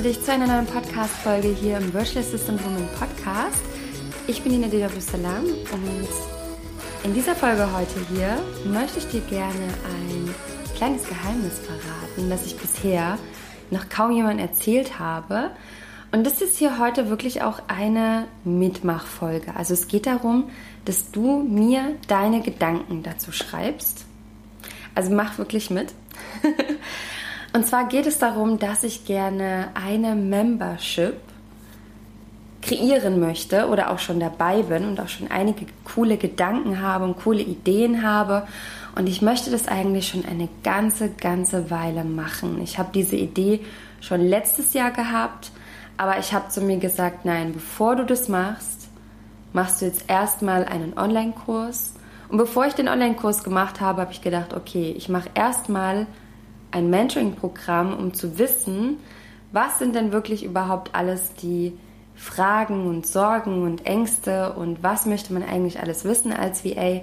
begrüße dich zu einer neuen Podcast-Folge hier im Virtual Assistant Woman Podcast. Ich bin Nina Deda Salam und in dieser Folge heute hier möchte ich dir gerne ein kleines Geheimnis verraten, das ich bisher noch kaum jemand erzählt habe. Und das ist hier heute wirklich auch eine Mitmachfolge. Also es geht darum, dass du mir deine Gedanken dazu schreibst. Also mach wirklich mit. Und zwar geht es darum, dass ich gerne eine Membership kreieren möchte oder auch schon dabei bin und auch schon einige coole Gedanken habe und coole Ideen habe. Und ich möchte das eigentlich schon eine ganze, ganze Weile machen. Ich habe diese Idee schon letztes Jahr gehabt, aber ich habe zu mir gesagt, nein, bevor du das machst, machst du jetzt erstmal einen Online-Kurs. Und bevor ich den Online-Kurs gemacht habe, habe ich gedacht, okay, ich mache erstmal ein Mentoring-Programm, um zu wissen, was sind denn wirklich überhaupt alles die Fragen und Sorgen und Ängste und was möchte man eigentlich alles wissen als VA.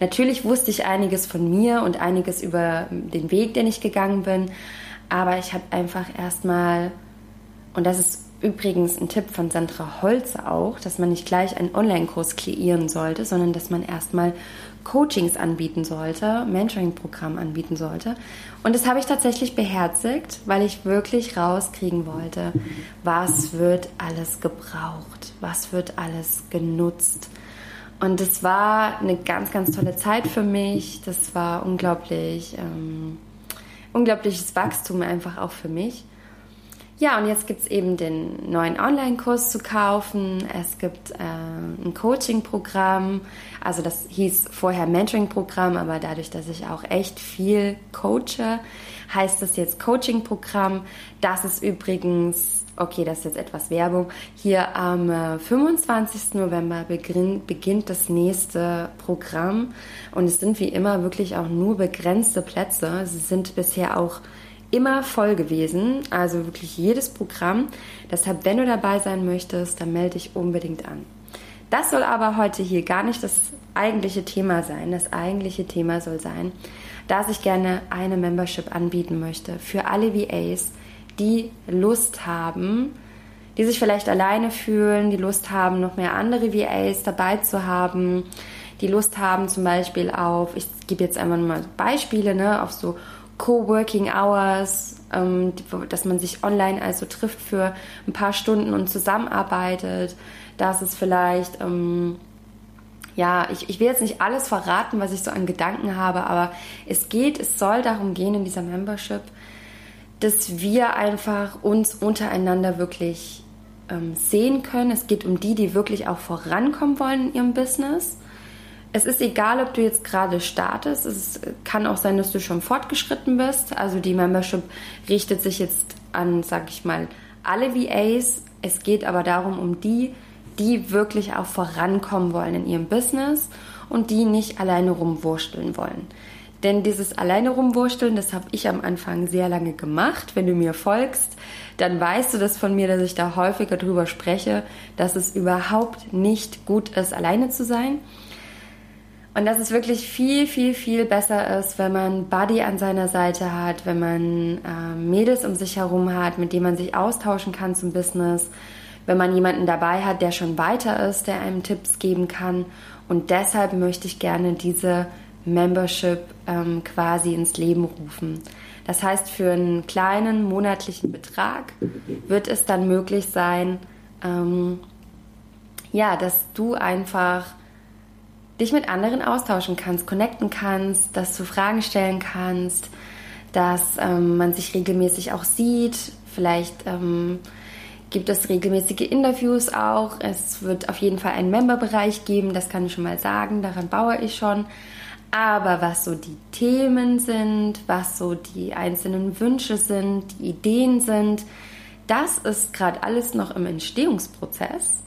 Natürlich wusste ich einiges von mir und einiges über den Weg, den ich gegangen bin, aber ich habe einfach erstmal, und das ist übrigens ein Tipp von Sandra Holze auch, dass man nicht gleich einen Online-Kurs kreieren sollte, sondern dass man erstmal Coachings anbieten sollte, Mentoring-Programm anbieten sollte. Und das habe ich tatsächlich beherzigt, weil ich wirklich rauskriegen wollte, was wird alles gebraucht, was wird alles genutzt. Und es war eine ganz, ganz tolle Zeit für mich. Das war unglaublich, ähm, unglaubliches Wachstum einfach auch für mich. Ja, und jetzt gibt es eben den neuen Online-Kurs zu kaufen. Es gibt äh, ein Coaching-Programm. Also das hieß vorher Mentoring-Programm, aber dadurch, dass ich auch echt viel coache, heißt das jetzt Coaching-Programm. Das ist übrigens, okay, das ist jetzt etwas Werbung. Hier am äh, 25. November beginn, beginnt das nächste Programm. Und es sind wie immer wirklich auch nur begrenzte Plätze. Sie sind bisher auch immer voll gewesen, also wirklich jedes Programm. Deshalb, wenn du dabei sein möchtest, dann melde dich unbedingt an. Das soll aber heute hier gar nicht das eigentliche Thema sein. Das eigentliche Thema soll sein, dass ich gerne eine Membership anbieten möchte für alle VAs, die Lust haben, die sich vielleicht alleine fühlen, die Lust haben, noch mehr andere VAs dabei zu haben, die Lust haben zum Beispiel auf, ich gebe jetzt einfach mal Beispiele, ne, auf so Coworking Hours, ähm, dass man sich online also trifft für ein paar Stunden und zusammenarbeitet, dass es vielleicht, ähm, ja, ich, ich will jetzt nicht alles verraten, was ich so an Gedanken habe, aber es geht, es soll darum gehen in dieser Membership, dass wir einfach uns untereinander wirklich ähm, sehen können. Es geht um die, die wirklich auch vorankommen wollen in ihrem Business es ist egal, ob du jetzt gerade startest. Es kann auch sein, dass du schon fortgeschritten bist. Also die Membership richtet sich jetzt an, sag ich mal, alle VAs. Es geht aber darum, um die, die wirklich auch vorankommen wollen in ihrem Business und die nicht alleine rumwursteln wollen. Denn dieses alleine rumwursteln, das habe ich am Anfang sehr lange gemacht. Wenn du mir folgst, dann weißt du das von mir, dass ich da häufiger drüber spreche, dass es überhaupt nicht gut ist, alleine zu sein und dass es wirklich viel, viel, viel besser ist, wenn man Buddy an seiner Seite hat, wenn man äh, Mädels um sich herum hat, mit denen man sich austauschen kann zum Business, wenn man jemanden dabei hat, der schon weiter ist, der einem Tipps geben kann. Und deshalb möchte ich gerne diese Membership ähm, quasi ins Leben rufen. Das heißt, für einen kleinen monatlichen Betrag wird es dann möglich sein, ähm, ja, dass du einfach dich mit anderen austauschen kannst, connecten kannst, dass du Fragen stellen kannst, dass ähm, man sich regelmäßig auch sieht. Vielleicht ähm, gibt es regelmäßige Interviews auch. Es wird auf jeden Fall einen Memberbereich geben, das kann ich schon mal sagen, daran baue ich schon. Aber was so die Themen sind, was so die einzelnen Wünsche sind, die Ideen sind, das ist gerade alles noch im Entstehungsprozess.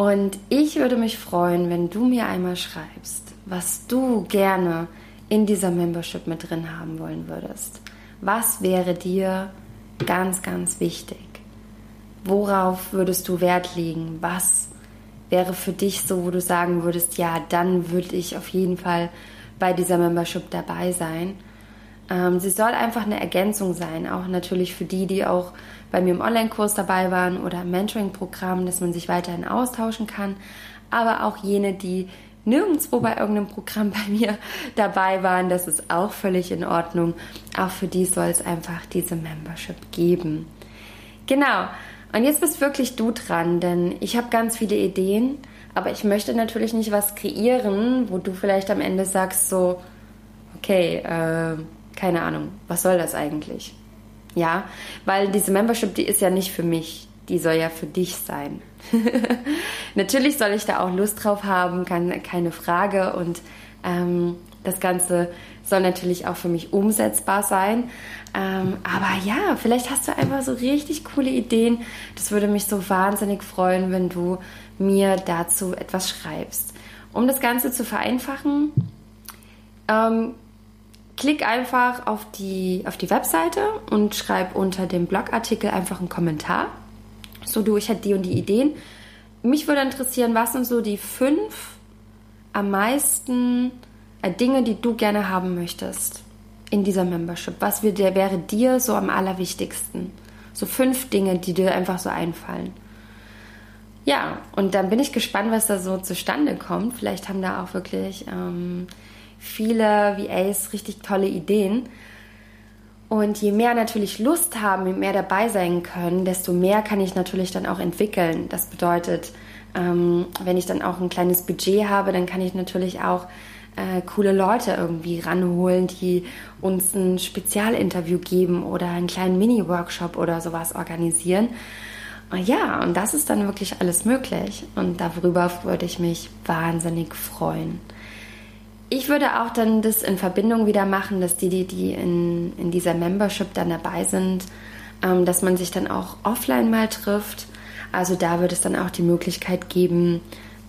Und ich würde mich freuen, wenn du mir einmal schreibst, was du gerne in dieser Membership mit drin haben wollen würdest. Was wäre dir ganz, ganz wichtig? Worauf würdest du Wert legen? Was wäre für dich so, wo du sagen würdest, ja, dann würde ich auf jeden Fall bei dieser Membership dabei sein? Ähm, sie soll einfach eine Ergänzung sein, auch natürlich für die, die auch bei mir im Online-Kurs dabei waren oder im Mentoring-Programm, dass man sich weiterhin austauschen kann, aber auch jene, die nirgendwo bei irgendeinem Programm bei mir dabei waren, das ist auch völlig in Ordnung. Auch für die soll es einfach diese Membership geben. Genau. Und jetzt bist wirklich du dran, denn ich habe ganz viele Ideen, aber ich möchte natürlich nicht was kreieren, wo du vielleicht am Ende sagst so, okay, äh, keine Ahnung, was soll das eigentlich? Ja, weil diese Membership, die ist ja nicht für mich, die soll ja für dich sein. Natürlich soll ich da auch Lust drauf haben, keine, keine Frage. Und ähm, das Ganze soll natürlich auch für mich umsetzbar sein. Ähm, aber ja, vielleicht hast du einfach so richtig coole Ideen. Das würde mich so wahnsinnig freuen, wenn du mir dazu etwas schreibst. Um das Ganze zu vereinfachen, ähm, klick einfach auf die, auf die Webseite und schreib unter dem Blogartikel einfach einen Kommentar so du, ich hätte die und die Ideen. Mich würde interessieren, was sind so die fünf am meisten äh, Dinge, die du gerne haben möchtest in dieser Membership? Was wäre, dir so am allerwichtigsten? So fünf Dinge, die dir einfach so einfallen. Ja, und dann bin ich gespannt, was da so zustande kommt. Vielleicht haben da auch wirklich ähm, viele VAs richtig tolle Ideen. Und je mehr natürlich Lust haben, je mehr dabei sein können, desto mehr kann ich natürlich dann auch entwickeln. Das bedeutet, ähm, wenn ich dann auch ein kleines Budget habe, dann kann ich natürlich auch äh, coole Leute irgendwie ranholen, die uns ein Spezialinterview geben oder einen kleinen Mini-Workshop oder sowas organisieren. Ja, und das ist dann wirklich alles möglich. Und darüber würde ich mich wahnsinnig freuen. Ich würde auch dann das in Verbindung wieder machen, dass die, die, die in, in dieser Membership dann dabei sind, ähm, dass man sich dann auch offline mal trifft. Also da wird es dann auch die Möglichkeit geben,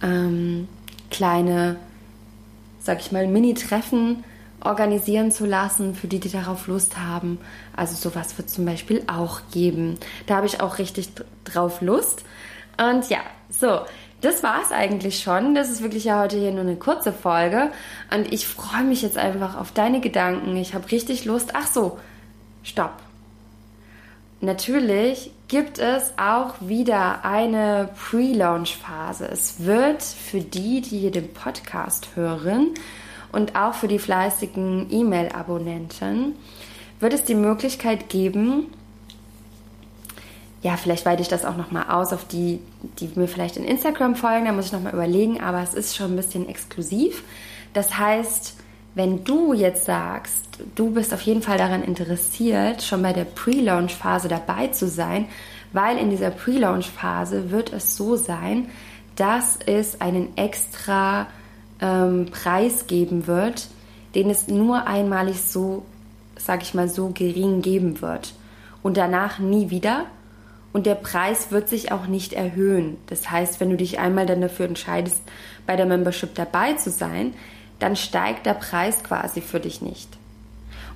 ähm, kleine, sag ich mal, Mini-Treffen organisieren zu lassen, für die, die darauf Lust haben. Also sowas wird zum Beispiel auch geben. Da habe ich auch richtig drauf Lust. Und ja, so, das war es eigentlich schon. Das ist wirklich ja heute hier nur eine kurze Folge. Und ich freue mich jetzt einfach auf deine Gedanken. Ich habe richtig Lust. Ach so, stopp. Natürlich gibt es auch wieder eine Pre-Launch-Phase. Es wird für die, die hier den Podcast hören und auch für die fleißigen E-Mail-Abonnenten, wird es die Möglichkeit geben, ja, vielleicht weite ich das auch nochmal aus auf die, die mir vielleicht in Instagram folgen, da muss ich nochmal überlegen, aber es ist schon ein bisschen exklusiv. Das heißt, wenn du jetzt sagst, du bist auf jeden Fall daran interessiert, schon bei der Pre-Launch-Phase dabei zu sein, weil in dieser Pre-Launch-Phase wird es so sein, dass es einen extra ähm, Preis geben wird, den es nur einmalig so, sag ich mal, so gering geben wird. Und danach nie wieder und der Preis wird sich auch nicht erhöhen. Das heißt, wenn du dich einmal dann dafür entscheidest, bei der Membership dabei zu sein, dann steigt der Preis quasi für dich nicht.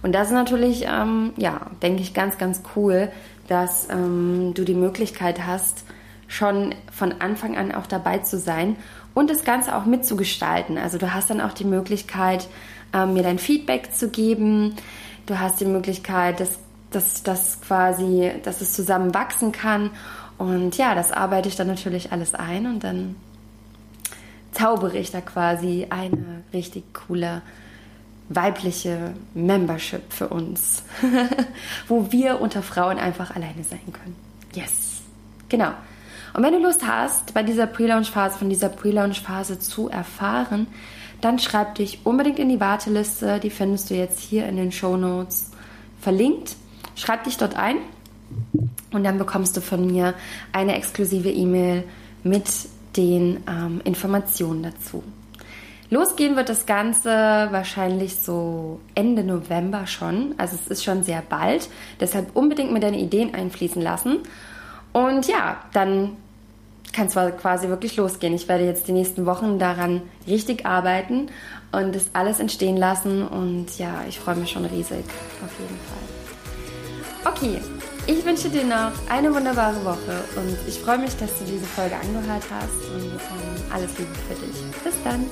Und das ist natürlich, ähm, ja, denke ich, ganz, ganz cool, dass ähm, du die Möglichkeit hast, schon von Anfang an auch dabei zu sein und das Ganze auch mitzugestalten. Also du hast dann auch die Möglichkeit, ähm, mir dein Feedback zu geben. Du hast die Möglichkeit, das dass das quasi, dass es zusammen wachsen kann. Und ja, das arbeite ich dann natürlich alles ein und dann zaubere ich da quasi eine richtig coole weibliche Membership für uns, wo wir unter Frauen einfach alleine sein können. Yes, genau. Und wenn du Lust hast, bei dieser Pre-Launch-Phase, von dieser Pre-Launch-Phase zu erfahren, dann schreib dich unbedingt in die Warteliste. Die findest du jetzt hier in den Show Notes verlinkt. Schreib dich dort ein und dann bekommst du von mir eine exklusive E-Mail mit den ähm, Informationen dazu. Losgehen wird das Ganze wahrscheinlich so Ende November schon. Also es ist schon sehr bald. Deshalb unbedingt mir deine Ideen einfließen lassen. Und ja, dann kann es quasi wirklich losgehen. Ich werde jetzt die nächsten Wochen daran richtig arbeiten und das alles entstehen lassen. Und ja, ich freue mich schon riesig auf jeden Fall. Okay, ich wünsche dir noch eine wunderbare Woche und ich freue mich, dass du diese Folge angehört hast und ähm, alles Liebe für dich. Bis dann.